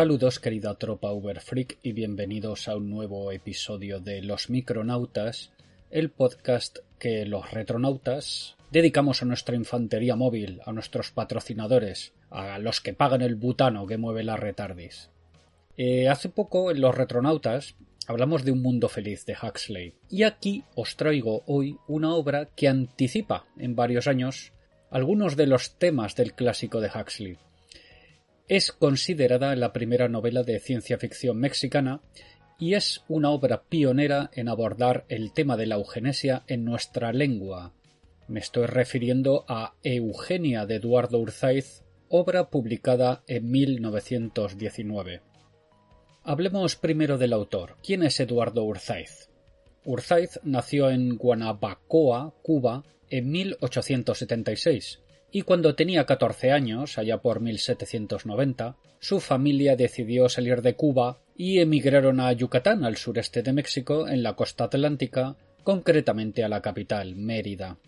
Saludos querida tropa Uberfreak y bienvenidos a un nuevo episodio de Los Micronautas, el podcast que los retronautas dedicamos a nuestra infantería móvil, a nuestros patrocinadores, a los que pagan el butano que mueve la retardis. Eh, hace poco en Los Retronautas hablamos de un mundo feliz de Huxley y aquí os traigo hoy una obra que anticipa en varios años algunos de los temas del clásico de Huxley es considerada la primera novela de ciencia ficción mexicana y es una obra pionera en abordar el tema de la eugenesia en nuestra lengua. Me estoy refiriendo a Eugenia de Eduardo Urzaiz, obra publicada en 1919. Hablemos primero del autor. ¿Quién es Eduardo Urzaiz? Urzaiz nació en Guanabacoa, Cuba, en 1876 y cuando tenía 14 años, allá por 1790, su familia decidió salir de Cuba y emigraron a Yucatán, al sureste de México, en la costa atlántica, concretamente a la capital, Mérida.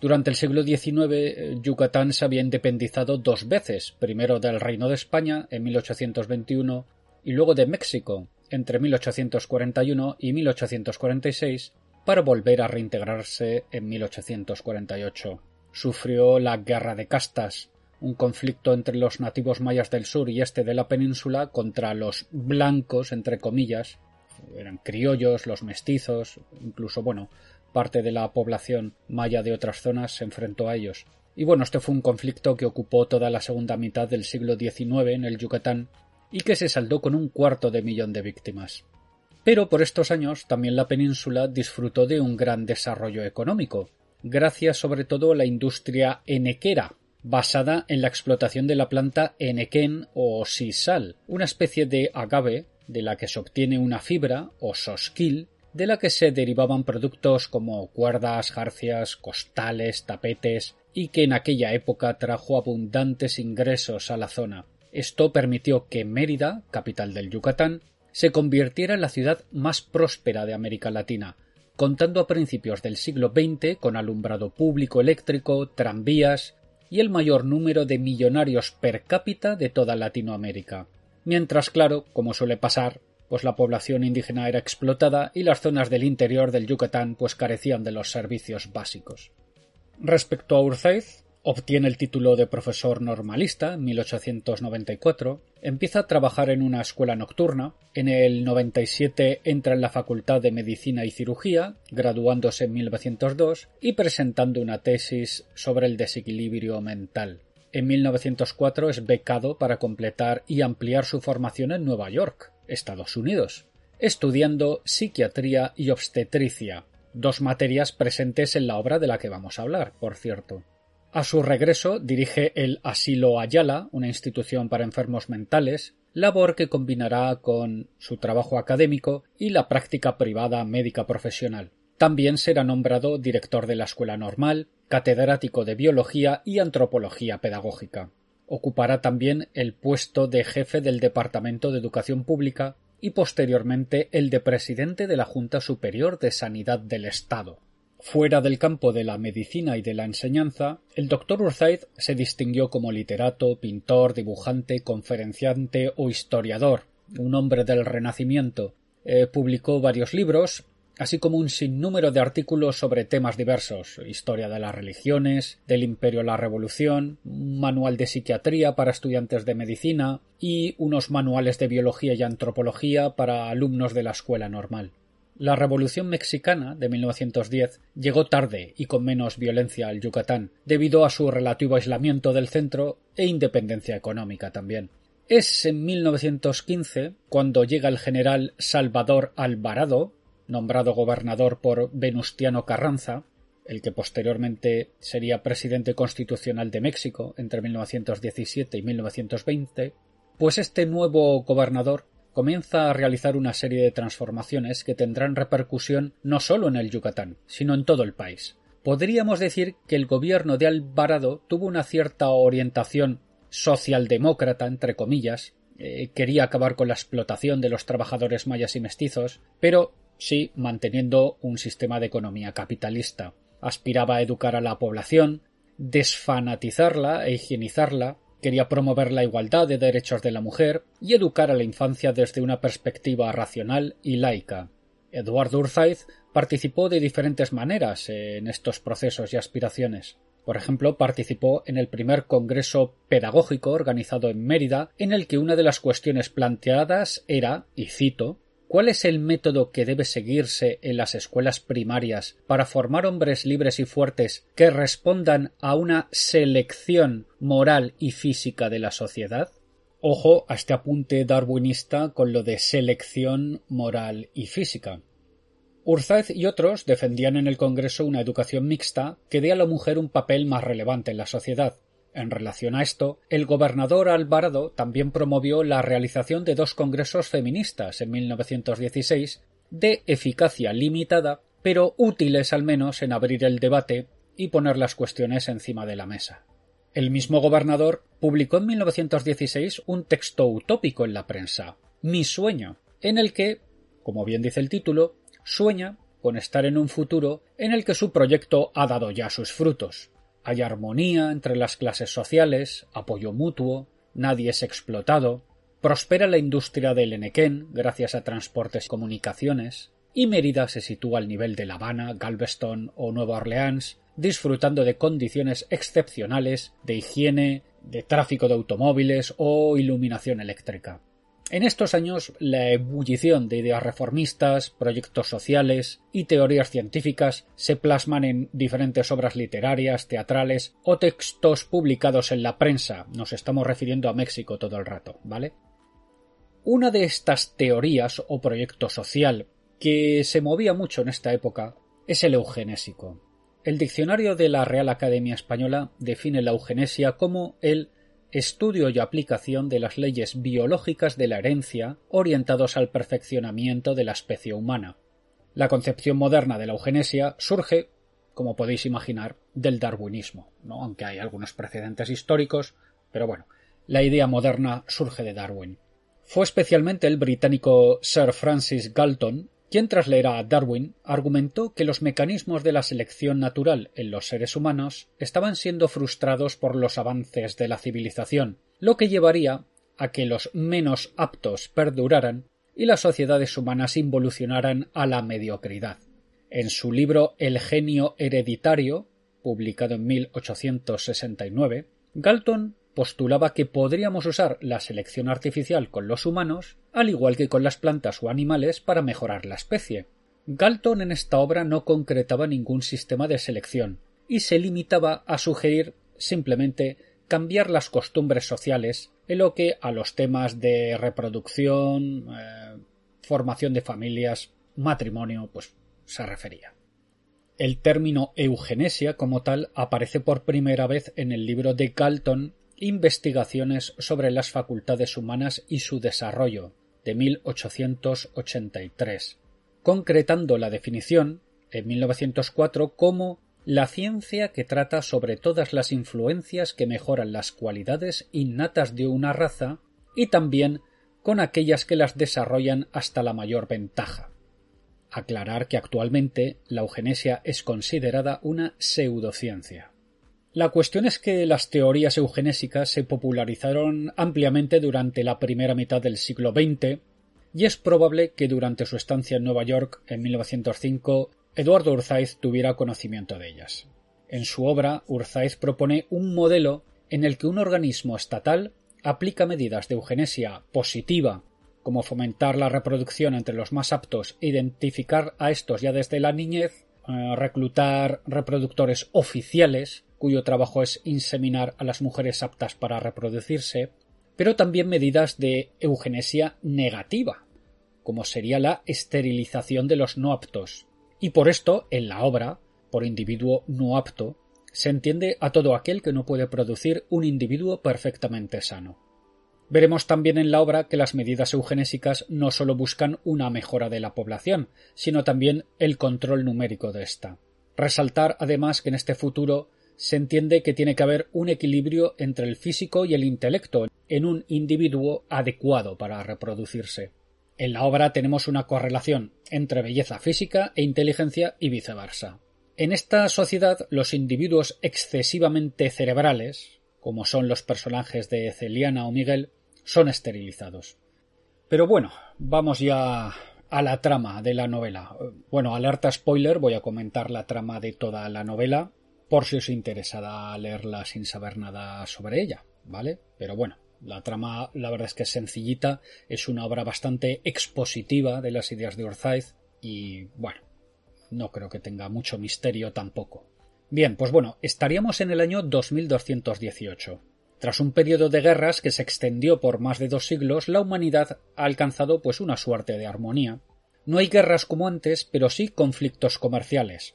Durante el siglo XIX, Yucatán se había independizado dos veces, primero del Reino de España en 1821 y luego de México entre 1841 y 1846 para volver a reintegrarse en 1848 sufrió la Guerra de Castas, un conflicto entre los nativos mayas del sur y este de la península contra los blancos, entre comillas, eran criollos, los mestizos, incluso, bueno, parte de la población maya de otras zonas se enfrentó a ellos. Y bueno, este fue un conflicto que ocupó toda la segunda mitad del siglo XIX en el Yucatán y que se saldó con un cuarto de millón de víctimas. Pero por estos años también la península disfrutó de un gran desarrollo económico, gracias sobre todo a la industria enequera, basada en la explotación de la planta enequén o sisal, una especie de agave de la que se obtiene una fibra o sosquil de la que se derivaban productos como cuerdas, jarcias, costales, tapetes y que en aquella época trajo abundantes ingresos a la zona. Esto permitió que Mérida, capital del Yucatán, se convirtiera en la ciudad más próspera de América Latina, contando a principios del siglo XX con alumbrado público eléctrico, tranvías y el mayor número de millonarios per cápita de toda Latinoamérica. Mientras, claro, como suele pasar, pues la población indígena era explotada y las zonas del interior del Yucatán pues carecían de los servicios básicos. Respecto a Urzaiz, Obtiene el título de profesor normalista en 1894, empieza a trabajar en una escuela nocturna, en el 97 entra en la Facultad de Medicina y Cirugía, graduándose en 1902 y presentando una tesis sobre el desequilibrio mental. En 1904 es becado para completar y ampliar su formación en Nueva York, Estados Unidos, estudiando psiquiatría y obstetricia, dos materias presentes en la obra de la que vamos a hablar, por cierto. A su regreso dirige el Asilo Ayala, una institución para enfermos mentales, labor que combinará con su trabajo académico y la práctica privada médica profesional. También será nombrado director de la Escuela Normal, catedrático de Biología y Antropología Pedagógica. Ocupará también el puesto de jefe del Departamento de Educación Pública y posteriormente el de presidente de la Junta Superior de Sanidad del Estado. Fuera del campo de la medicina y de la enseñanza, el doctor Urzaiz se distinguió como literato, pintor, dibujante, conferenciante o historiador, un hombre del Renacimiento. Eh, publicó varios libros, así como un sinnúmero de artículos sobre temas diversos, historia de las religiones, del imperio la revolución, un manual de psiquiatría para estudiantes de medicina y unos manuales de biología y antropología para alumnos de la escuela normal. La Revolución Mexicana de 1910 llegó tarde y con menos violencia al Yucatán, debido a su relativo aislamiento del centro e independencia económica también. Es en 1915 cuando llega el general Salvador Alvarado, nombrado gobernador por Venustiano Carranza, el que posteriormente sería presidente constitucional de México entre 1917 y 1920, pues este nuevo gobernador comienza a realizar una serie de transformaciones que tendrán repercusión no solo en el Yucatán, sino en todo el país. Podríamos decir que el gobierno de Alvarado tuvo una cierta orientación socialdemócrata, entre comillas, eh, quería acabar con la explotación de los trabajadores mayas y mestizos, pero sí manteniendo un sistema de economía capitalista. Aspiraba a educar a la población, desfanatizarla e higienizarla, quería promover la igualdad de derechos de la mujer y educar a la infancia desde una perspectiva racional y laica. Eduardo Urzaiz participó de diferentes maneras en estos procesos y aspiraciones. Por ejemplo, participó en el primer Congreso Pedagógico organizado en Mérida, en el que una de las cuestiones planteadas era, y cito, ¿Cuál es el método que debe seguirse en las escuelas primarias para formar hombres libres y fuertes que respondan a una selección moral y física de la sociedad? Ojo a este apunte darwinista con lo de selección moral y física. Urzáez y otros defendían en el Congreso una educación mixta que dé a la mujer un papel más relevante en la sociedad. En relación a esto, el gobernador Alvarado también promovió la realización de dos congresos feministas en 1916 de eficacia limitada, pero útiles al menos en abrir el debate y poner las cuestiones encima de la mesa. El mismo gobernador publicó en 1916 un texto utópico en la prensa, Mi sueño, en el que, como bien dice el título, sueña con estar en un futuro en el que su proyecto ha dado ya sus frutos. Hay armonía entre las clases sociales, apoyo mutuo, nadie es explotado, prospera la industria del Enequén gracias a transportes y comunicaciones, y Mérida se sitúa al nivel de La Habana, Galveston o Nueva Orleans, disfrutando de condiciones excepcionales de higiene, de tráfico de automóviles o iluminación eléctrica. En estos años, la ebullición de ideas reformistas, proyectos sociales y teorías científicas se plasman en diferentes obras literarias, teatrales o textos publicados en la prensa. Nos estamos refiriendo a México todo el rato, ¿vale? Una de estas teorías o proyecto social que se movía mucho en esta época es el eugenésico. El diccionario de la Real Academia Española define la eugenesia como el estudio y aplicación de las leyes biológicas de la herencia orientados al perfeccionamiento de la especie humana. La concepción moderna de la eugenesia surge, como podéis imaginar, del darwinismo, ¿no? aunque hay algunos precedentes históricos, pero bueno, la idea moderna surge de Darwin. Fue especialmente el británico Sir Francis Galton quien tras leer a Darwin argumentó que los mecanismos de la selección natural en los seres humanos estaban siendo frustrados por los avances de la civilización, lo que llevaría a que los menos aptos perduraran y las sociedades humanas involucionaran a la mediocridad. En su libro El genio hereditario, publicado en 1869, Galton postulaba que podríamos usar la selección artificial con los humanos, al igual que con las plantas o animales, para mejorar la especie. Galton en esta obra no concretaba ningún sistema de selección, y se limitaba a sugerir simplemente cambiar las costumbres sociales en lo que a los temas de reproducción, eh, formación de familias, matrimonio, pues se refería. El término eugenesia como tal aparece por primera vez en el libro de Galton Investigaciones sobre las facultades humanas y su desarrollo, de 1883, concretando la definición, en 1904, como la ciencia que trata sobre todas las influencias que mejoran las cualidades innatas de una raza y también con aquellas que las desarrollan hasta la mayor ventaja. Aclarar que actualmente la eugenesia es considerada una pseudociencia. La cuestión es que las teorías eugenésicas se popularizaron ampliamente durante la primera mitad del siglo XX, y es probable que durante su estancia en Nueva York en 1905 Eduardo Urzaiz tuviera conocimiento de ellas. En su obra, Urzaiz propone un modelo en el que un organismo estatal aplica medidas de eugenesia positiva, como fomentar la reproducción entre los más aptos identificar a estos ya desde la niñez, eh, reclutar reproductores oficiales, cuyo trabajo es inseminar a las mujeres aptas para reproducirse, pero también medidas de eugenesia negativa, como sería la esterilización de los no aptos. Y por esto, en la obra, por individuo no apto, se entiende a todo aquel que no puede producir un individuo perfectamente sano. Veremos también en la obra que las medidas eugenésicas no solo buscan una mejora de la población, sino también el control numérico de ésta. Resaltar además que en este futuro se entiende que tiene que haber un equilibrio entre el físico y el intelecto en un individuo adecuado para reproducirse. En la obra tenemos una correlación entre belleza física e inteligencia y viceversa. En esta sociedad los individuos excesivamente cerebrales, como son los personajes de Celiana o Miguel, son esterilizados. Pero bueno, vamos ya a la trama de la novela. Bueno, alerta spoiler, voy a comentar la trama de toda la novela, por si os interesa leerla sin saber nada sobre ella, ¿vale? Pero bueno, la trama la verdad es que es sencillita, es una obra bastante expositiva de las ideas de Orzáez y bueno, no creo que tenga mucho misterio tampoco. Bien, pues bueno, estaríamos en el año 2218. Tras un periodo de guerras que se extendió por más de dos siglos, la humanidad ha alcanzado pues una suerte de armonía. No hay guerras como antes, pero sí conflictos comerciales,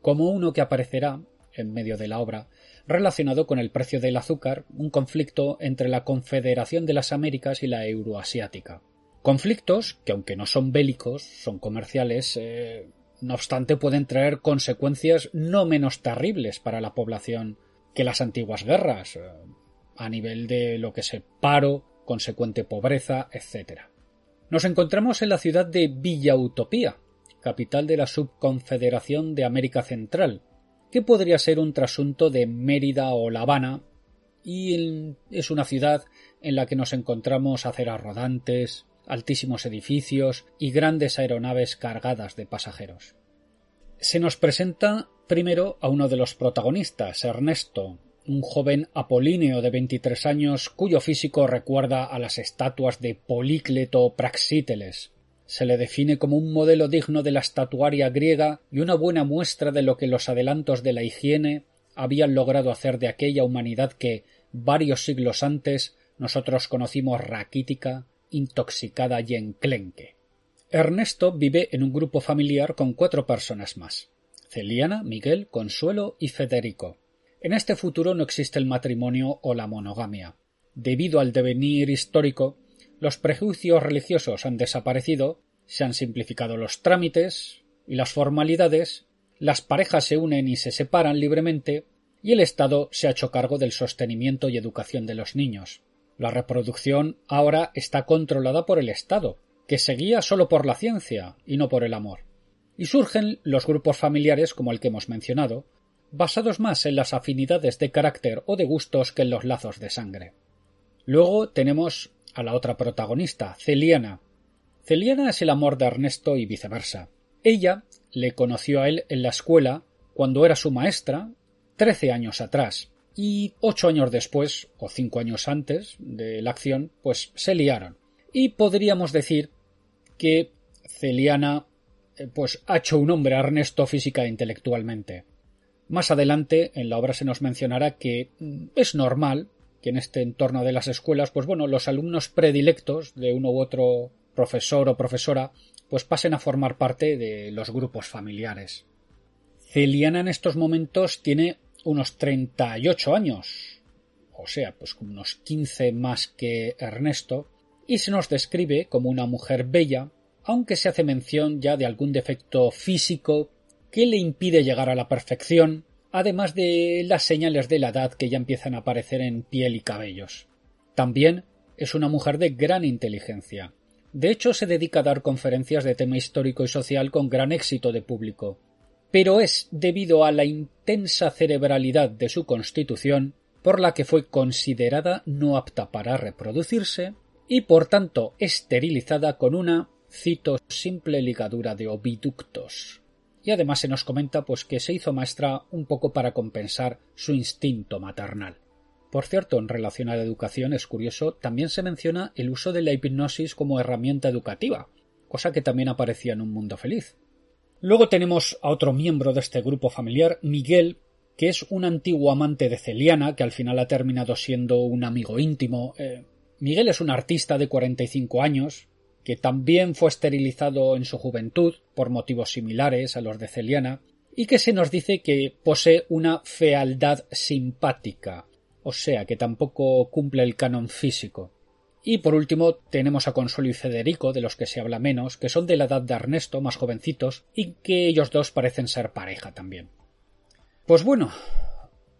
como uno que aparecerá en medio de la obra, relacionado con el precio del azúcar, un conflicto entre la Confederación de las Américas y la Euroasiática. Conflictos que, aunque no son bélicos, son comerciales, eh, no obstante, pueden traer consecuencias no menos terribles para la población que las antiguas guerras, eh, a nivel de lo que es el paro, consecuente pobreza, etc. Nos encontramos en la ciudad de Villa Utopía, capital de la Subconfederación de América Central, que podría ser un trasunto de Mérida o La Habana, y es una ciudad en la que nos encontramos aceras rodantes, altísimos edificios y grandes aeronaves cargadas de pasajeros. Se nos presenta primero a uno de los protagonistas, Ernesto, un joven apolíneo de 23 años cuyo físico recuerda a las estatuas de Polícleto Praxíteles. Se le define como un modelo digno de la estatuaria griega y una buena muestra de lo que los adelantos de la higiene habían logrado hacer de aquella humanidad que, varios siglos antes, nosotros conocimos raquítica, intoxicada y enclenque. Ernesto vive en un grupo familiar con cuatro personas más Celiana, Miguel, Consuelo y Federico. En este futuro no existe el matrimonio o la monogamia. Debido al devenir histórico, los prejuicios religiosos han desaparecido, se han simplificado los trámites y las formalidades, las parejas se unen y se separan libremente, y el Estado se ha hecho cargo del sostenimiento y educación de los niños. La reproducción ahora está controlada por el Estado, que se guía solo por la ciencia y no por el amor. Y surgen los grupos familiares como el que hemos mencionado, basados más en las afinidades de carácter o de gustos que en los lazos de sangre. Luego tenemos a la otra protagonista, Celiana. Celiana es el amor de Ernesto y viceversa. Ella le conoció a él en la escuela cuando era su maestra, trece años atrás, y ocho años después, o cinco años antes de la acción, pues se liaron. Y podríamos decir que Celiana eh, pues ha hecho un hombre a Ernesto física e intelectualmente. Más adelante en la obra se nos mencionará que mm, es normal que en este entorno de las escuelas, pues bueno, los alumnos predilectos de uno u otro profesor o profesora, pues pasen a formar parte de los grupos familiares. Celiana en estos momentos tiene unos 38 años, o sea, pues unos 15 más que Ernesto, y se nos describe como una mujer bella, aunque se hace mención ya de algún defecto físico que le impide llegar a la perfección, además de las señales de la edad que ya empiezan a aparecer en piel y cabellos. También es una mujer de gran inteligencia. De hecho, se dedica a dar conferencias de tema histórico y social con gran éxito de público, pero es debido a la intensa cerebralidad de su constitución por la que fue considerada no apta para reproducirse y por tanto esterilizada con una, cito, simple ligadura de oviductos. Y además se nos comenta pues que se hizo maestra un poco para compensar su instinto maternal. Por cierto, en relación a la educación es curioso, también se menciona el uso de la hipnosis como herramienta educativa, cosa que también aparecía en un mundo feliz. Luego tenemos a otro miembro de este grupo familiar, Miguel, que es un antiguo amante de Celiana, que al final ha terminado siendo un amigo íntimo. Eh, Miguel es un artista de 45 años, que también fue esterilizado en su juventud por motivos similares a los de Celiana, y que se nos dice que posee una fealdad simpática, o sea que tampoco cumple el canon físico. Y por último tenemos a Consuelo y Federico, de los que se habla menos, que son de la edad de Ernesto, más jovencitos, y que ellos dos parecen ser pareja también. Pues bueno,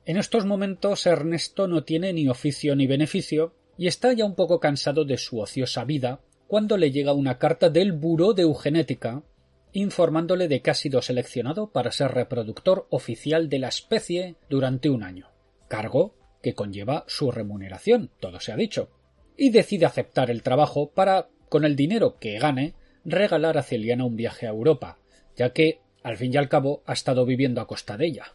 en estos momentos Ernesto no tiene ni oficio ni beneficio, y está ya un poco cansado de su ociosa vida, cuando le llega una carta del Buró de Eugenética informándole de que ha sido seleccionado para ser reproductor oficial de la especie durante un año, cargo que conlleva su remuneración, todo se ha dicho, y decide aceptar el trabajo para, con el dinero que gane, regalar a Celiana un viaje a Europa, ya que, al fin y al cabo, ha estado viviendo a costa de ella.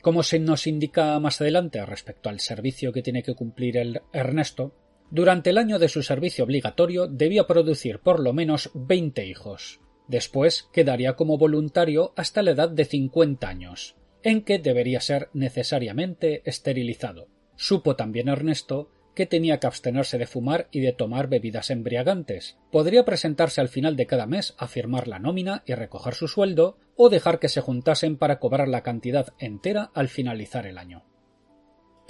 Como se nos indica más adelante respecto al servicio que tiene que cumplir el Ernesto, durante el año de su servicio obligatorio debía producir por lo menos veinte hijos. Después quedaría como voluntario hasta la edad de cincuenta años, en que debería ser necesariamente esterilizado. Supo también Ernesto que tenía que abstenerse de fumar y de tomar bebidas embriagantes. Podría presentarse al final de cada mes a firmar la nómina y recoger su sueldo, o dejar que se juntasen para cobrar la cantidad entera al finalizar el año.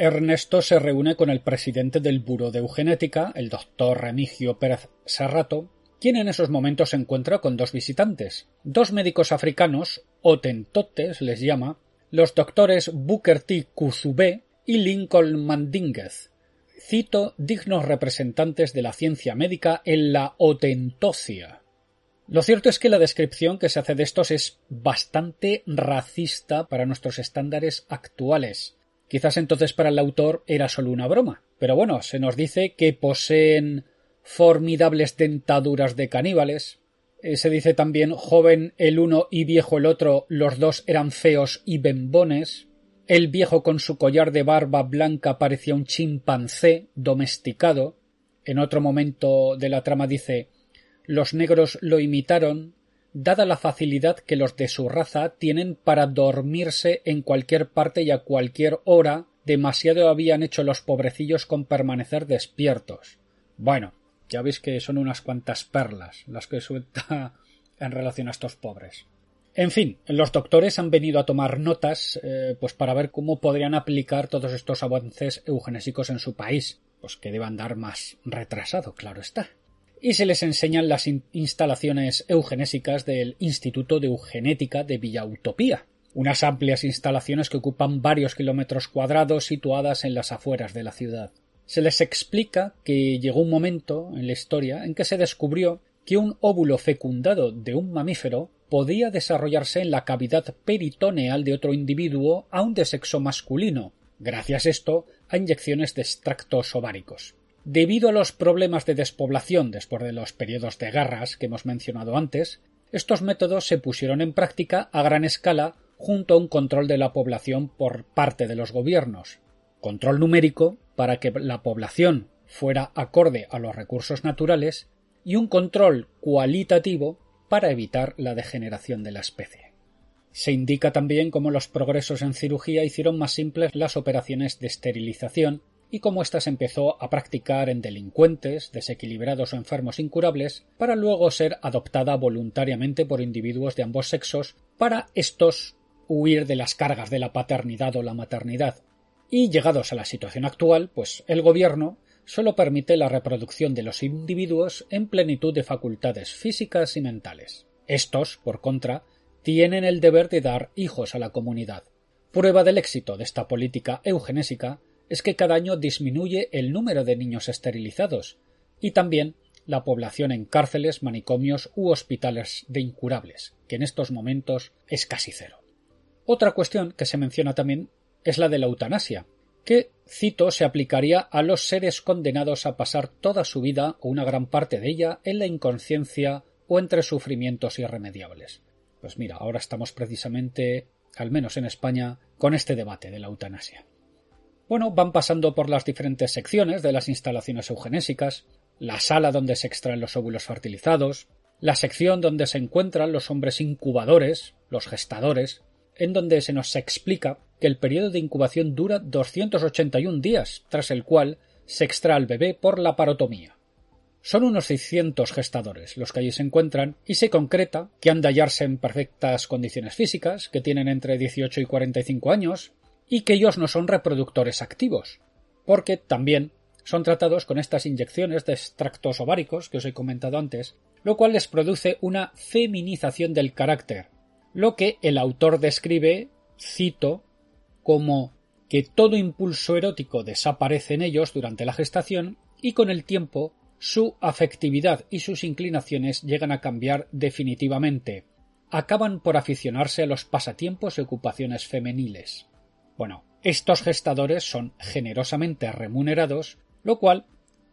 Ernesto se reúne con el presidente del Buró de Eugenética, el doctor Remigio Pérez Serrato, quien en esos momentos se encuentra con dos visitantes, dos médicos africanos, otentotes les llama, los doctores Booker T. Kuzube y Lincoln Mandinguez, cito dignos representantes de la ciencia médica en la otentocia. Lo cierto es que la descripción que se hace de estos es bastante racista para nuestros estándares actuales. Quizás entonces para el autor era solo una broma, pero bueno, se nos dice que poseen formidables dentaduras de caníbales. Eh, se dice también joven el uno y viejo el otro, los dos eran feos y bembones. El viejo con su collar de barba blanca parecía un chimpancé domesticado. En otro momento de la trama dice los negros lo imitaron, dada la facilidad que los de su raza tienen para dormirse en cualquier parte y a cualquier hora, demasiado habían hecho los pobrecillos con permanecer despiertos. Bueno, ya veis que son unas cuantas perlas las que suelta en relación a estos pobres. En fin, los doctores han venido a tomar notas eh, pues para ver cómo podrían aplicar todos estos avances eugenésicos en su país, pues que deban dar más retrasado, claro está y se les enseñan las instalaciones eugenésicas del Instituto de Eugenética de Villa Utopía, unas amplias instalaciones que ocupan varios kilómetros cuadrados situadas en las afueras de la ciudad. Se les explica que llegó un momento en la historia en que se descubrió que un óvulo fecundado de un mamífero podía desarrollarse en la cavidad peritoneal de otro individuo aun de sexo masculino, gracias esto a inyecciones de extractos ováricos. Debido a los problemas de despoblación después de los periodos de guerras que hemos mencionado antes, estos métodos se pusieron en práctica a gran escala junto a un control de la población por parte de los gobiernos. Control numérico para que la población fuera acorde a los recursos naturales y un control cualitativo para evitar la degeneración de la especie. Se indica también cómo los progresos en cirugía hicieron más simples las operaciones de esterilización y cómo ésta se empezó a practicar en delincuentes, desequilibrados o enfermos incurables, para luego ser adoptada voluntariamente por individuos de ambos sexos, para estos huir de las cargas de la paternidad o la maternidad. Y llegados a la situación actual, pues el gobierno solo permite la reproducción de los individuos en plenitud de facultades físicas y mentales. Estos, por contra, tienen el deber de dar hijos a la comunidad. Prueba del éxito de esta política eugenésica es que cada año disminuye el número de niños esterilizados y también la población en cárceles, manicomios u hospitales de incurables, que en estos momentos es casi cero. Otra cuestión que se menciona también es la de la eutanasia, que, cito, se aplicaría a los seres condenados a pasar toda su vida o una gran parte de ella en la inconsciencia o entre sufrimientos irremediables. Pues mira, ahora estamos precisamente, al menos en España, con este debate de la eutanasia. Bueno, van pasando por las diferentes secciones de las instalaciones eugenésicas, la sala donde se extraen los óvulos fertilizados, la sección donde se encuentran los hombres incubadores, los gestadores, en donde se nos explica que el periodo de incubación dura 281 días, tras el cual se extrae al bebé por la parotomía. Son unos 600 gestadores los que allí se encuentran y se concreta que han de hallarse en perfectas condiciones físicas, que tienen entre 18 y 45 años y que ellos no son reproductores activos, porque también son tratados con estas inyecciones de extractos ováricos que os he comentado antes, lo cual les produce una feminización del carácter, lo que el autor describe, cito, como que todo impulso erótico desaparece en ellos durante la gestación y con el tiempo su afectividad y sus inclinaciones llegan a cambiar definitivamente. Acaban por aficionarse a los pasatiempos y ocupaciones femeniles. Bueno, estos gestadores son generosamente remunerados, lo cual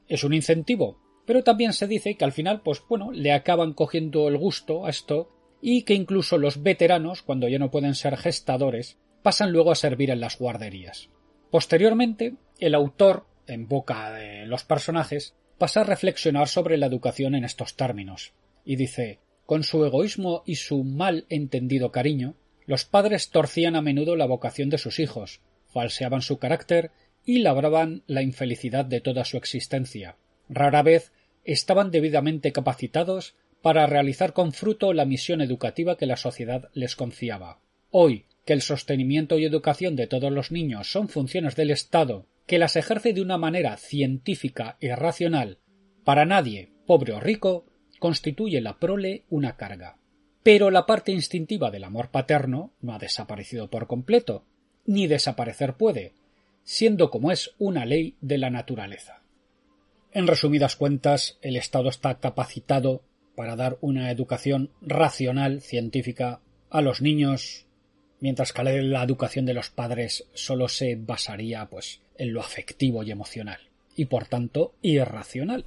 es un incentivo, pero también se dice que al final, pues bueno, le acaban cogiendo el gusto a esto y que incluso los veteranos, cuando ya no pueden ser gestadores, pasan luego a servir en las guarderías. Posteriormente, el autor, en boca de los personajes, pasa a reflexionar sobre la educación en estos términos, y dice con su egoísmo y su mal entendido cariño, los padres torcían a menudo la vocación de sus hijos, falseaban su carácter y labraban la infelicidad de toda su existencia. Rara vez estaban debidamente capacitados para realizar con fruto la misión educativa que la sociedad les confiaba. Hoy, que el sostenimiento y educación de todos los niños son funciones del Estado, que las ejerce de una manera científica y racional, para nadie, pobre o rico, constituye la prole una carga. Pero la parte instintiva del amor paterno no ha desaparecido por completo, ni desaparecer puede, siendo como es una ley de la naturaleza. En resumidas cuentas, el Estado está capacitado para dar una educación racional, científica, a los niños, mientras que la educación de los padres solo se basaría pues en lo afectivo y emocional, y por tanto irracional.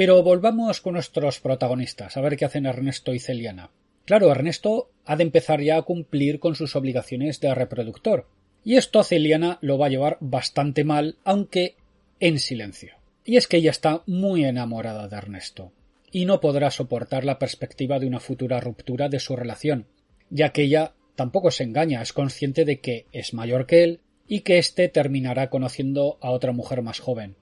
Pero volvamos con nuestros protagonistas, a ver qué hacen Ernesto y Celiana. Claro, Ernesto ha de empezar ya a cumplir con sus obligaciones de reproductor, y esto Celiana lo va a llevar bastante mal, aunque en silencio. Y es que ella está muy enamorada de Ernesto, y no podrá soportar la perspectiva de una futura ruptura de su relación, ya que ella tampoco se engaña, es consciente de que es mayor que él y que éste terminará conociendo a otra mujer más joven.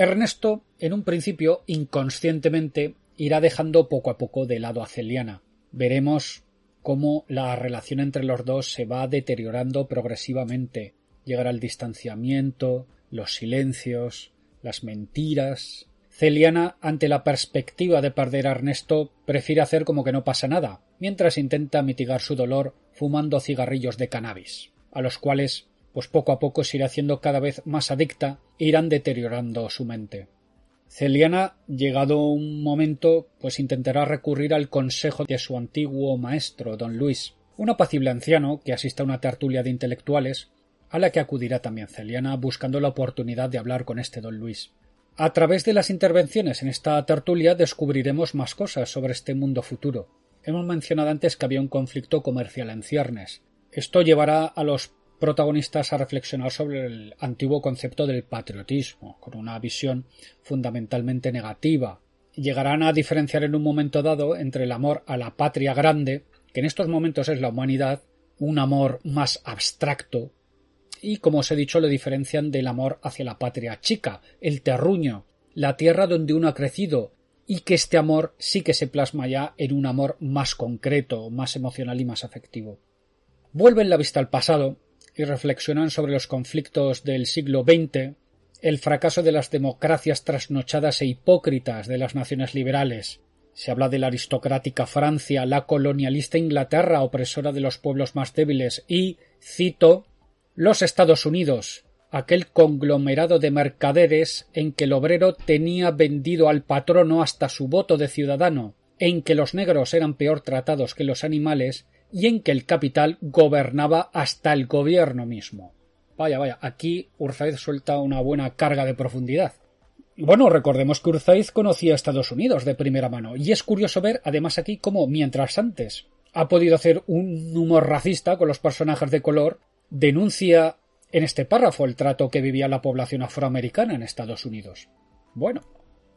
Ernesto, en un principio, inconscientemente, irá dejando poco a poco de lado a Celiana. Veremos cómo la relación entre los dos se va deteriorando progresivamente. Llegará el distanciamiento, los silencios, las mentiras. Celiana, ante la perspectiva de perder a Ernesto, prefiere hacer como que no pasa nada, mientras intenta mitigar su dolor fumando cigarrillos de cannabis, a los cuales pues poco a poco se irá haciendo cada vez más adicta e irán deteriorando su mente. Celiana, llegado un momento, pues intentará recurrir al consejo de su antiguo maestro, don Luis, un apacible anciano que asiste a una tertulia de intelectuales, a la que acudirá también Celiana buscando la oportunidad de hablar con este don Luis. A través de las intervenciones en esta tertulia descubriremos más cosas sobre este mundo futuro. Hemos mencionado antes que había un conflicto comercial en ciernes. Esto llevará a los protagonistas a reflexionar sobre el antiguo concepto del patriotismo, con una visión fundamentalmente negativa. Llegarán a diferenciar en un momento dado entre el amor a la patria grande, que en estos momentos es la humanidad, un amor más abstracto, y como os he dicho, lo diferencian del amor hacia la patria chica, el terruño, la tierra donde uno ha crecido, y que este amor sí que se plasma ya en un amor más concreto, más emocional y más afectivo. Vuelven la vista al pasado y reflexionan sobre los conflictos del siglo XX, el fracaso de las democracias trasnochadas e hipócritas de las naciones liberales. Se habla de la aristocrática Francia, la colonialista Inglaterra, opresora de los pueblos más débiles, y, cito, los Estados Unidos, aquel conglomerado de mercaderes en que el obrero tenía vendido al patrono hasta su voto de ciudadano, en que los negros eran peor tratados que los animales y en que el capital gobernaba hasta el gobierno mismo. Vaya, vaya, aquí Urzaiz suelta una buena carga de profundidad. Bueno, recordemos que Urzaiz conocía a Estados Unidos de primera mano, y es curioso ver además aquí cómo, mientras antes ha podido hacer un humor racista con los personajes de color, denuncia en este párrafo el trato que vivía la población afroamericana en Estados Unidos. Bueno,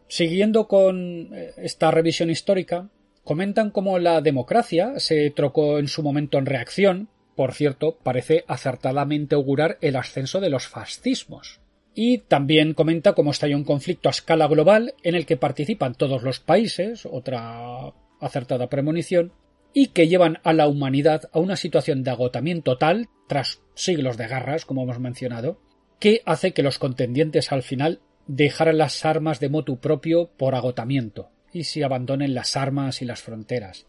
siguiendo con eh, esta revisión histórica, comentan cómo la democracia se trocó en su momento en reacción, por cierto, parece acertadamente augurar el ascenso de los fascismos. Y también comenta cómo estalló un conflicto a escala global en el que participan todos los países, otra acertada premonición, y que llevan a la humanidad a una situación de agotamiento tal, tras siglos de guerras, como hemos mencionado, que hace que los contendientes al final dejaran las armas de motu propio por agotamiento y se abandonen las armas y las fronteras.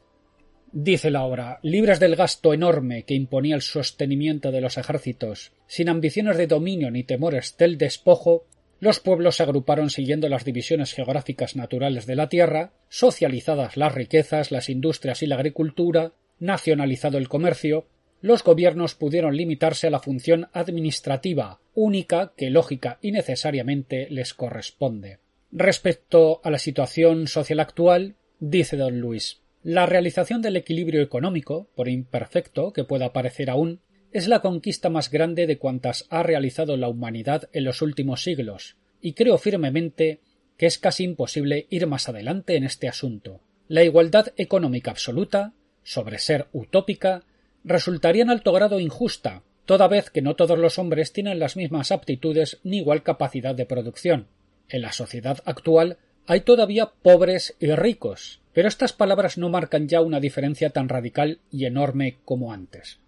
Dice la obra, libres del gasto enorme que imponía el sostenimiento de los ejércitos, sin ambiciones de dominio ni temores del despojo, los pueblos se agruparon siguiendo las divisiones geográficas naturales de la tierra, socializadas las riquezas, las industrias y la agricultura, nacionalizado el comercio, los gobiernos pudieron limitarse a la función administrativa única que lógica y necesariamente les corresponde. Respecto a la situación social actual, dice don Luis, la realización del equilibrio económico, por imperfecto que pueda parecer aún, es la conquista más grande de cuantas ha realizado la humanidad en los últimos siglos, y creo firmemente que es casi imposible ir más adelante en este asunto. La igualdad económica absoluta, sobre ser utópica, resultaría en alto grado injusta, toda vez que no todos los hombres tienen las mismas aptitudes ni igual capacidad de producción. En la sociedad actual hay todavía pobres y ricos, pero estas palabras no marcan ya una diferencia tan radical y enorme como antes.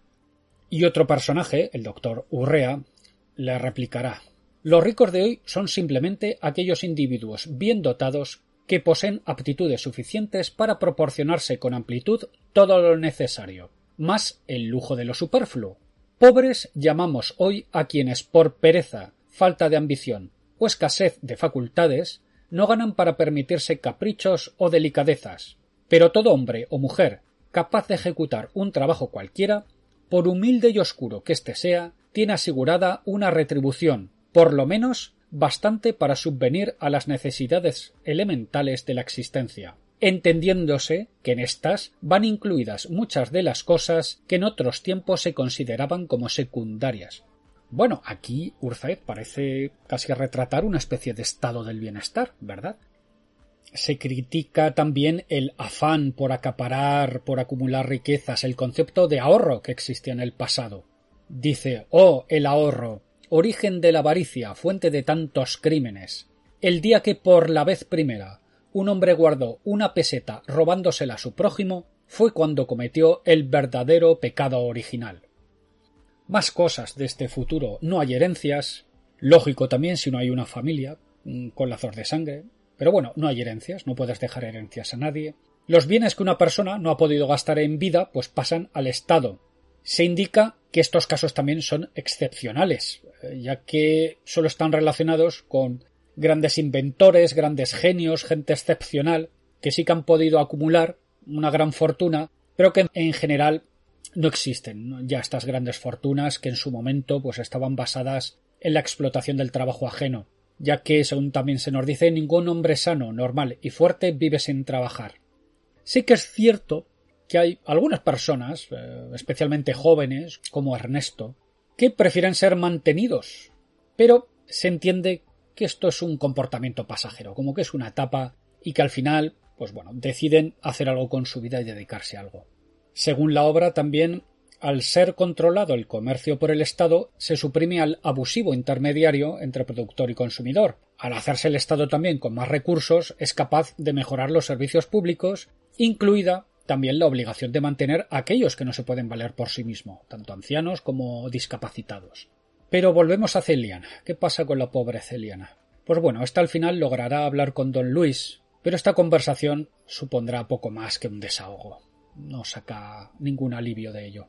Y otro personaje, el doctor Urrea, le replicará Los ricos de hoy son simplemente aquellos individuos bien dotados que poseen aptitudes suficientes para proporcionarse con amplitud todo lo necesario, más el lujo de lo superfluo. Pobres llamamos hoy a quienes por pereza, falta de ambición o escasez de facultades no ganan para permitirse caprichos o delicadezas. Pero todo hombre o mujer capaz de ejecutar un trabajo cualquiera por humilde y oscuro que éste sea, tiene asegurada una retribución, por lo menos bastante para subvenir a las necesidades elementales de la existencia, entendiéndose que en estas van incluidas muchas de las cosas que en otros tiempos se consideraban como secundarias. Bueno, aquí Urzaed parece casi retratar una especie de estado del bienestar, ¿verdad? se critica también el afán por acaparar, por acumular riquezas, el concepto de ahorro que existía en el pasado. Dice, oh, el ahorro, origen de la avaricia, fuente de tantos crímenes. El día que por la vez primera un hombre guardó una peseta robándosela a su prójimo, fue cuando cometió el verdadero pecado original. Más cosas de este futuro. No hay herencias. Lógico también si no hay una familia mm, con lazos de sangre. Pero bueno, no hay herencias, no puedes dejar herencias a nadie. Los bienes que una persona no ha podido gastar en vida, pues pasan al Estado. Se indica que estos casos también son excepcionales, eh, ya que solo están relacionados con grandes inventores, grandes genios, gente excepcional, que sí que han podido acumular una gran fortuna, pero que en general no existen ya estas grandes fortunas que en su momento pues estaban basadas en la explotación del trabajo ajeno ya que, según también se nos dice, ningún hombre sano, normal y fuerte vive sin trabajar. Sí que es cierto que hay algunas personas, eh, especialmente jóvenes, como Ernesto, que prefieren ser mantenidos, pero se entiende que esto es un comportamiento pasajero, como que es una etapa y que al final, pues bueno, deciden hacer algo con su vida y dedicarse a algo. Según la obra, también al ser controlado el comercio por el Estado, se suprime al abusivo intermediario entre productor y consumidor. Al hacerse el Estado también con más recursos, es capaz de mejorar los servicios públicos, incluida también la obligación de mantener a aquellos que no se pueden valer por sí mismos, tanto ancianos como discapacitados. Pero volvemos a Celiana. ¿Qué pasa con la pobre Celiana? Pues bueno, esta al final logrará hablar con don Luis, pero esta conversación supondrá poco más que un desahogo. No saca ningún alivio de ello.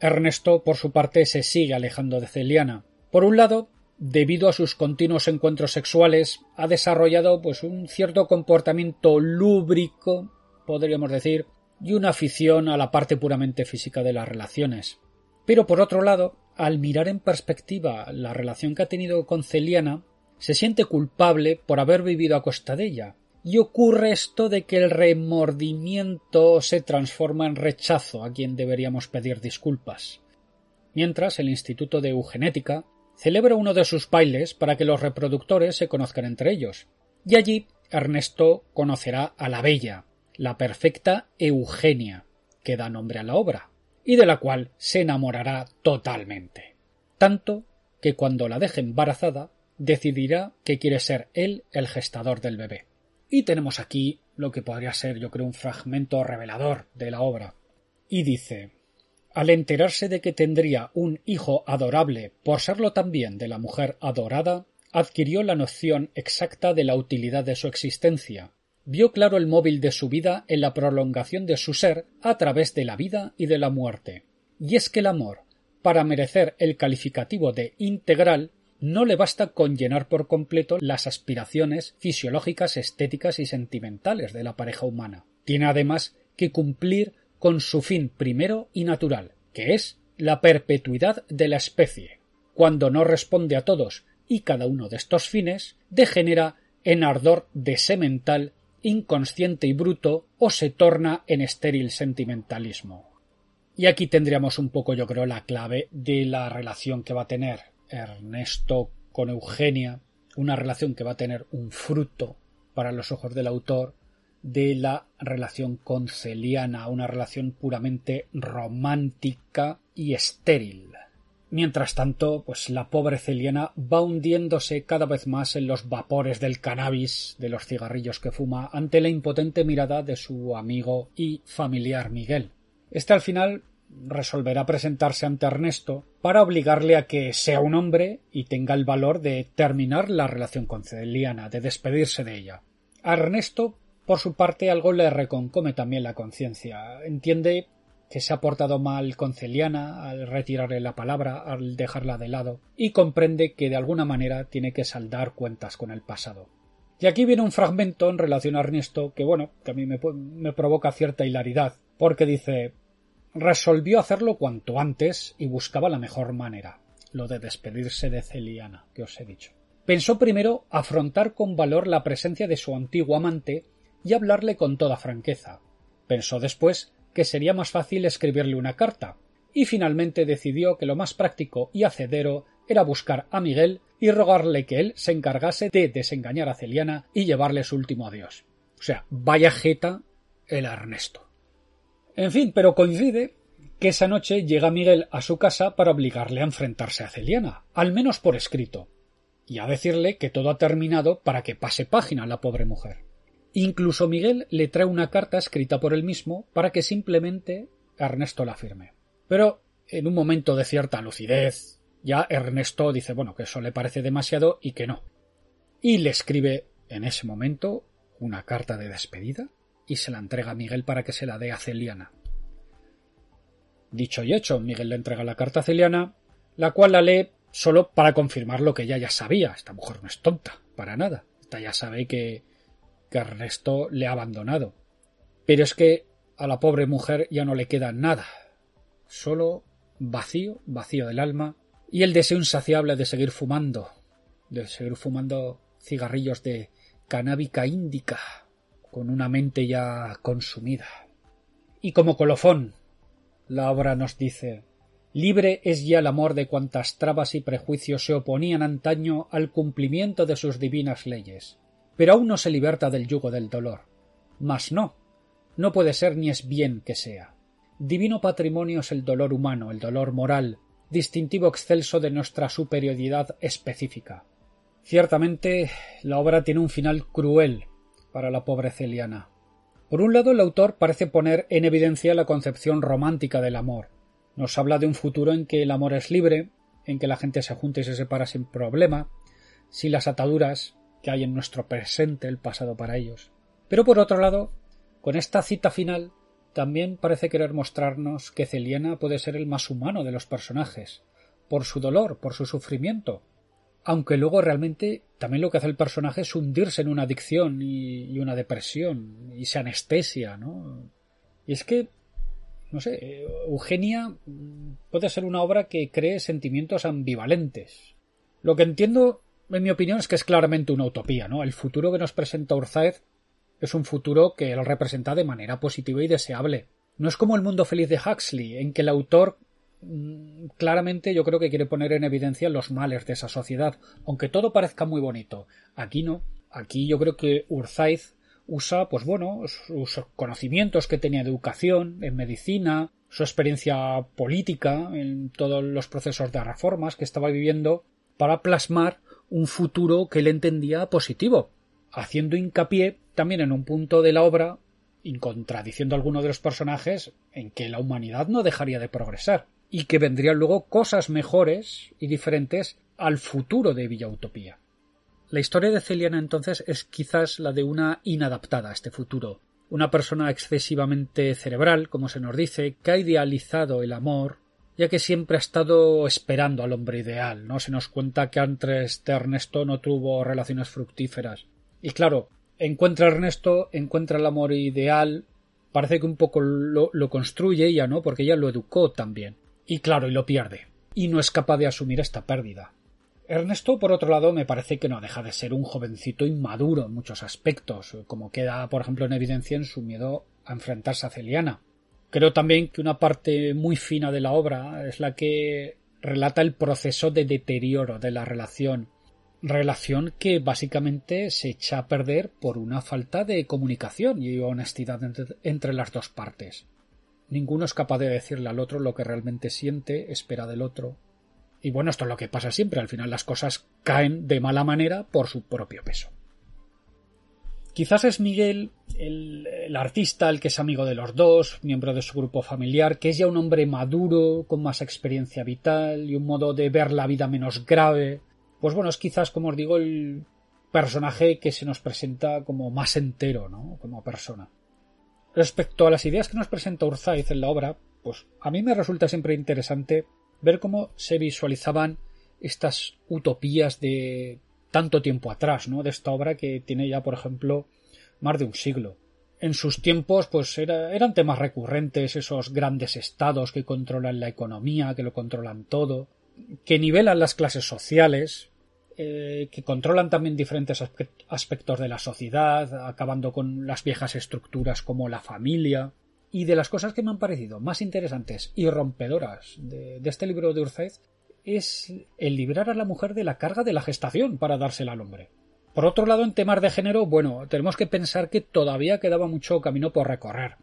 Ernesto, por su parte, se sigue alejando de Celiana. Por un lado, debido a sus continuos encuentros sexuales, ha desarrollado pues un cierto comportamiento lúbrico, podríamos decir, y una afición a la parte puramente física de las relaciones. Pero por otro lado, al mirar en perspectiva la relación que ha tenido con Celiana, se siente culpable por haber vivido a costa de ella. Y ocurre esto de que el remordimiento se transforma en rechazo a quien deberíamos pedir disculpas. Mientras el Instituto de Eugenética celebra uno de sus bailes para que los reproductores se conozcan entre ellos. Y allí Ernesto conocerá a la bella, la perfecta Eugenia, que da nombre a la obra, y de la cual se enamorará totalmente. Tanto que cuando la deje embarazada decidirá que quiere ser él el gestador del bebé. Y tenemos aquí lo que podría ser, yo creo, un fragmento revelador de la obra. Y dice al enterarse de que tendría un hijo adorable por serlo también de la mujer adorada, adquirió la noción exacta de la utilidad de su existencia, vio claro el móvil de su vida en la prolongación de su ser a través de la vida y de la muerte. Y es que el amor, para merecer el calificativo de integral, no le basta con llenar por completo las aspiraciones fisiológicas, estéticas y sentimentales de la pareja humana. Tiene además que cumplir con su fin primero y natural, que es la perpetuidad de la especie. Cuando no responde a todos y cada uno de estos fines, degenera en ardor de semental, inconsciente y bruto, o se torna en estéril sentimentalismo. Y aquí tendríamos un poco, yo creo, la clave de la relación que va a tener Ernesto con Eugenia, una relación que va a tener un fruto para los ojos del autor, de la relación con Celiana, una relación puramente romántica y estéril. Mientras tanto, pues la pobre Celiana va hundiéndose cada vez más en los vapores del cannabis, de los cigarrillos que fuma, ante la impotente mirada de su amigo y familiar Miguel. Este al final resolverá presentarse ante Ernesto para obligarle a que sea un hombre y tenga el valor de terminar la relación con Celiana, de despedirse de ella. A Ernesto por su parte, algo le reconcome también la conciencia. Entiende que se ha portado mal con Celiana al retirarle la palabra, al dejarla de lado, y comprende que de alguna manera tiene que saldar cuentas con el pasado. Y aquí viene un fragmento en relación a Ernesto que, bueno, que a mí me, me provoca cierta hilaridad, porque dice resolvió hacerlo cuanto antes y buscaba la mejor manera, lo de despedirse de Celiana, que os he dicho. Pensó primero afrontar con valor la presencia de su antiguo amante y hablarle con toda franqueza. Pensó después que sería más fácil escribirle una carta, y finalmente decidió que lo más práctico y hacedero era buscar a Miguel y rogarle que él se encargase de desengañar a Celiana y llevarle su último adiós. O sea, vaya jeta el Ernesto. En fin, pero coincide que esa noche llega Miguel a su casa para obligarle a enfrentarse a Celiana, al menos por escrito, y a decirle que todo ha terminado para que pase página la pobre mujer. Incluso Miguel le trae una carta escrita por él mismo para que simplemente Ernesto la firme. Pero en un momento de cierta lucidez, ya Ernesto dice bueno que eso le parece demasiado y que no. Y le escribe en ese momento una carta de despedida y se la entrega a Miguel para que se la dé a Celiana. Dicho y hecho, Miguel le entrega la carta a Celiana, la cual la lee solo para confirmar lo que ella ya sabía. Esta mujer no es tonta, para nada. Esta ya sabe que que Ernesto le ha abandonado. Pero es que a la pobre mujer ya no le queda nada, solo vacío, vacío del alma, y el deseo insaciable de seguir fumando, de seguir fumando cigarrillos de canábica índica, con una mente ya consumida. Y como colofón, la obra nos dice Libre es ya el amor de cuantas trabas y prejuicios se oponían antaño al cumplimiento de sus divinas leyes pero aún no se liberta del yugo del dolor. Mas no, no puede ser ni es bien que sea. Divino patrimonio es el dolor humano, el dolor moral, distintivo excelso de nuestra superioridad específica. Ciertamente, la obra tiene un final cruel para la pobre Celiana. Por un lado, el autor parece poner en evidencia la concepción romántica del amor. Nos habla de un futuro en que el amor es libre, en que la gente se junta y se separa sin problema, si las ataduras que hay en nuestro presente el pasado para ellos. Pero por otro lado, con esta cita final, también parece querer mostrarnos que Celiana puede ser el más humano de los personajes, por su dolor, por su sufrimiento, aunque luego realmente también lo que hace el personaje es hundirse en una adicción y, una depresión y se anestesia, ¿no? Y es que no sé, Eugenia puede ser una obra que cree sentimientos ambivalentes. Lo que entiendo, en mi opinión, es que es claramente una utopía, ¿no? El futuro que nos presenta Urzáez es un futuro que él representa de manera positiva y deseable. No es como el mundo feliz de Huxley, en que el autor claramente yo creo que quiere poner en evidencia los males de esa sociedad, aunque todo parezca muy bonito. Aquí no. Aquí yo creo que Urzáez usa, pues bueno, sus conocimientos que tenía de educación, en medicina, su experiencia política, en todos los procesos de reformas que estaba viviendo, para plasmar un futuro que él entendía positivo, haciendo hincapié también en un punto de la obra, y contradiciendo a alguno de los personajes, en que la humanidad no dejaría de progresar, y que vendrían luego cosas mejores y diferentes al futuro de Villa Utopía. La historia de Celiana entonces es quizás la de una inadaptada a este futuro, una persona excesivamente cerebral, como se nos dice, que ha idealizado el amor, ya que siempre ha estado esperando al hombre ideal, ¿no? Se nos cuenta que antes de Ernesto no tuvo relaciones fructíferas. Y claro, encuentra a Ernesto, encuentra el amor ideal, parece que un poco lo, lo construye ella, ¿no? Porque ella lo educó también. Y claro, y lo pierde. Y no es capaz de asumir esta pérdida. Ernesto, por otro lado, me parece que no deja de ser un jovencito inmaduro en muchos aspectos, como queda, por ejemplo, en evidencia en su miedo a enfrentarse a Celiana. Creo también que una parte muy fina de la obra es la que relata el proceso de deterioro de la relación, relación que básicamente se echa a perder por una falta de comunicación y honestidad entre, las dos partes. Ninguno es capaz de decirle al otro lo que realmente siente, espera del otro, y bueno, esto es lo que pasa siempre. Al final las cosas caen de mala manera por su propio peso. Quizás es Miguel el, artista, el que es amigo de los dos, miembro de su grupo familiar, que es ya un hombre maduro, con más experiencia vital y un modo de ver la vida menos grave. Pues bueno, es quizás, como os digo, el personaje que se nos presenta como más entero, ¿no? Como persona. Respecto a las ideas que nos presenta Urzáiz en la obra, pues a mí me resulta siempre interesante ver cómo se visualizaban estas utopías de tanto tiempo atrás, ¿no? De esta obra que tiene ya, por ejemplo, más de un siglo. En sus tiempos, pues eran temas recurrentes esos grandes estados que controlan la economía, que lo controlan todo, que nivelan las clases sociales, eh, que controlan también diferentes aspectos de la sociedad, acabando con las viejas estructuras como la familia, y de las cosas que me han parecido más interesantes y rompedoras de, este libro de Urzáez es el librar a la mujer de la carga de la gestación para dársela al hombre. Por otro lado, en temas de género, bueno, tenemos que pensar que todavía quedaba mucho camino por recorrer.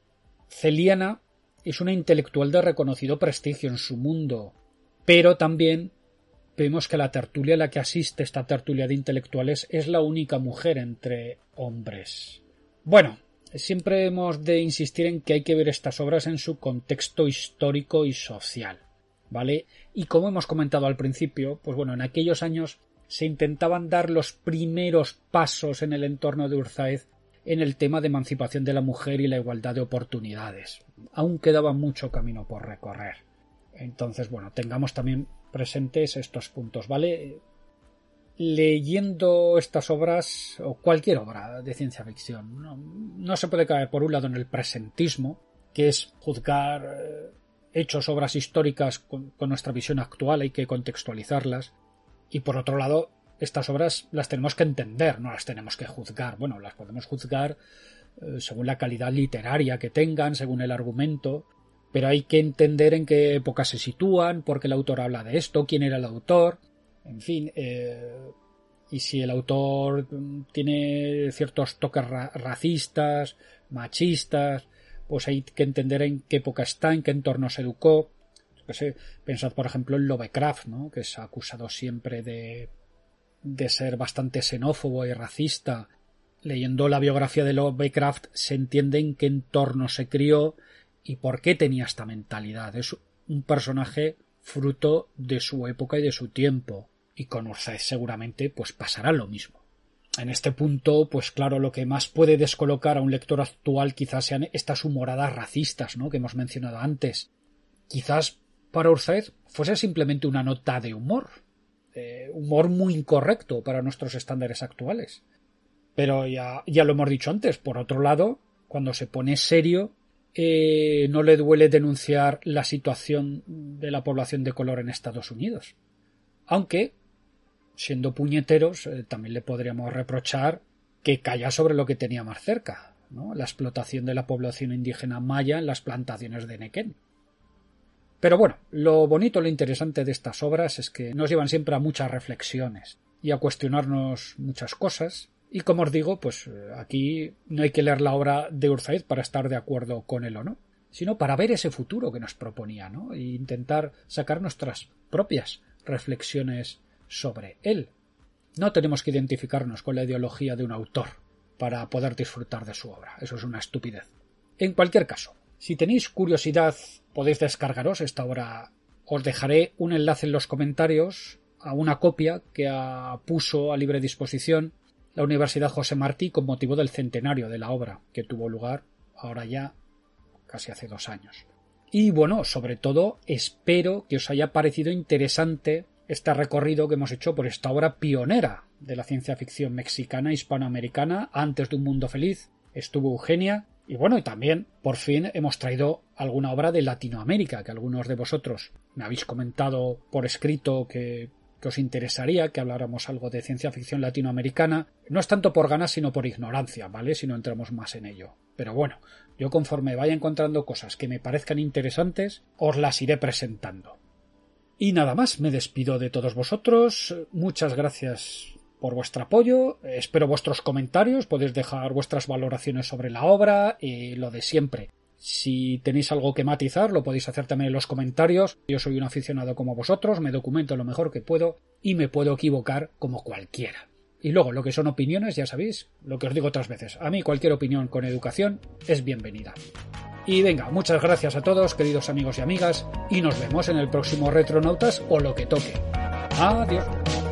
Celiana es una intelectual de reconocido prestigio en su mundo, pero también vemos que la tertulia a la que asiste esta tertulia de intelectuales es la única mujer entre hombres. Bueno, siempre hemos de insistir en que hay que ver estas obras en su contexto histórico y social. ¿Vale? Y como hemos comentado al principio, pues bueno, en aquellos años se intentaban dar los primeros pasos en el entorno de Urzáez en el tema de emancipación de la mujer y la igualdad de oportunidades. Aún quedaba mucho camino por recorrer. Entonces, bueno, tengamos también presentes estos puntos, ¿vale? leyendo estas obras o cualquier obra de ciencia ficción. No, se puede caer por un lado en el presentismo, que es juzgar eh, hechos, obras históricas con, nuestra visión actual, hay que contextualizarlas. Y por otro lado, estas obras las tenemos que entender, no las tenemos que juzgar. Bueno, las podemos juzgar eh, según la calidad literaria que tengan, según el argumento, pero hay que entender en qué época se sitúan, por qué el autor habla de esto, quién era el autor, en fin, eh, y si el autor tiene ciertos toques racistas, machistas, pues hay que entender en qué época está, en qué entorno se educó. pensad, por ejemplo, en Lovecraft, ¿no? que es acusado siempre de, de ser bastante xenófobo y racista. Leyendo la biografía de Lovecraft se entiende en qué entorno se crió y por qué tenía esta mentalidad. Es un personaje fruto de su época y de su tiempo y con Urzáez seguramente pues pasará lo mismo. En este punto, pues claro, lo que más puede descolocar a un lector actual quizás sean estas humoradas racistas, ¿no? que hemos mencionado antes. Quizás para Urzáez fuese simplemente una nota de humor, humor muy incorrecto para nuestros estándares actuales. Pero ya, ya lo hemos dicho antes, por otro lado, cuando se pone serio, eh, no le duele denunciar la situación de la población de color en Estados Unidos. Aunque, siendo puñeteros, eh, también le podríamos reprochar que calla sobre lo que tenía más cerca, ¿no? la explotación de la población indígena maya en las plantaciones de Nequén. Pero bueno, lo bonito, lo interesante de estas obras es que nos llevan siempre a muchas reflexiones y a cuestionarnos muchas cosas, y como os digo, pues eh, aquí no hay que leer la obra de Urzaid para estar de acuerdo con él o no, sino para ver ese futuro que nos proponía, ¿no? E intentar sacar nuestras propias reflexiones sobre él. No tenemos que identificarnos con la ideología de un autor para poder disfrutar de su obra. Eso es una estupidez. En cualquier caso, si tenéis curiosidad, podéis descargaros esta obra. Os dejaré un enlace en los comentarios a una copia que puso a libre disposición la Universidad José Martí con motivo del centenario de la obra, que tuvo lugar ahora ya casi hace dos años. Y bueno, sobre todo, espero que os haya parecido interesante este recorrido que hemos hecho por esta obra pionera de la ciencia ficción mexicana hispanoamericana antes de un mundo feliz. Estuvo Eugenia y bueno, y también por fin hemos traído alguna obra de Latinoamérica que algunos de vosotros me habéis comentado por escrito que que os interesaría que habláramos algo de ciencia ficción latinoamericana, no es tanto por ganas sino por ignorancia, ¿vale? Si no entramos más en ello. Pero bueno, yo conforme vaya encontrando cosas que me parezcan interesantes, os las iré presentando. Y nada más, me despido de todos vosotros, muchas gracias por vuestro apoyo, espero vuestros comentarios, podéis dejar vuestras valoraciones sobre la obra y lo de siempre. Si tenéis algo que matizar, lo podéis hacer también en los comentarios. Yo soy un aficionado como vosotros, me documento lo mejor que puedo y me puedo equivocar como cualquiera. Y luego, lo que son opiniones, ya sabéis, lo que os digo otras veces, a mí cualquier opinión con educación es bienvenida. Y venga, muchas gracias a todos, queridos amigos y amigas, y nos vemos en el próximo Retronautas o lo que toque. Adiós.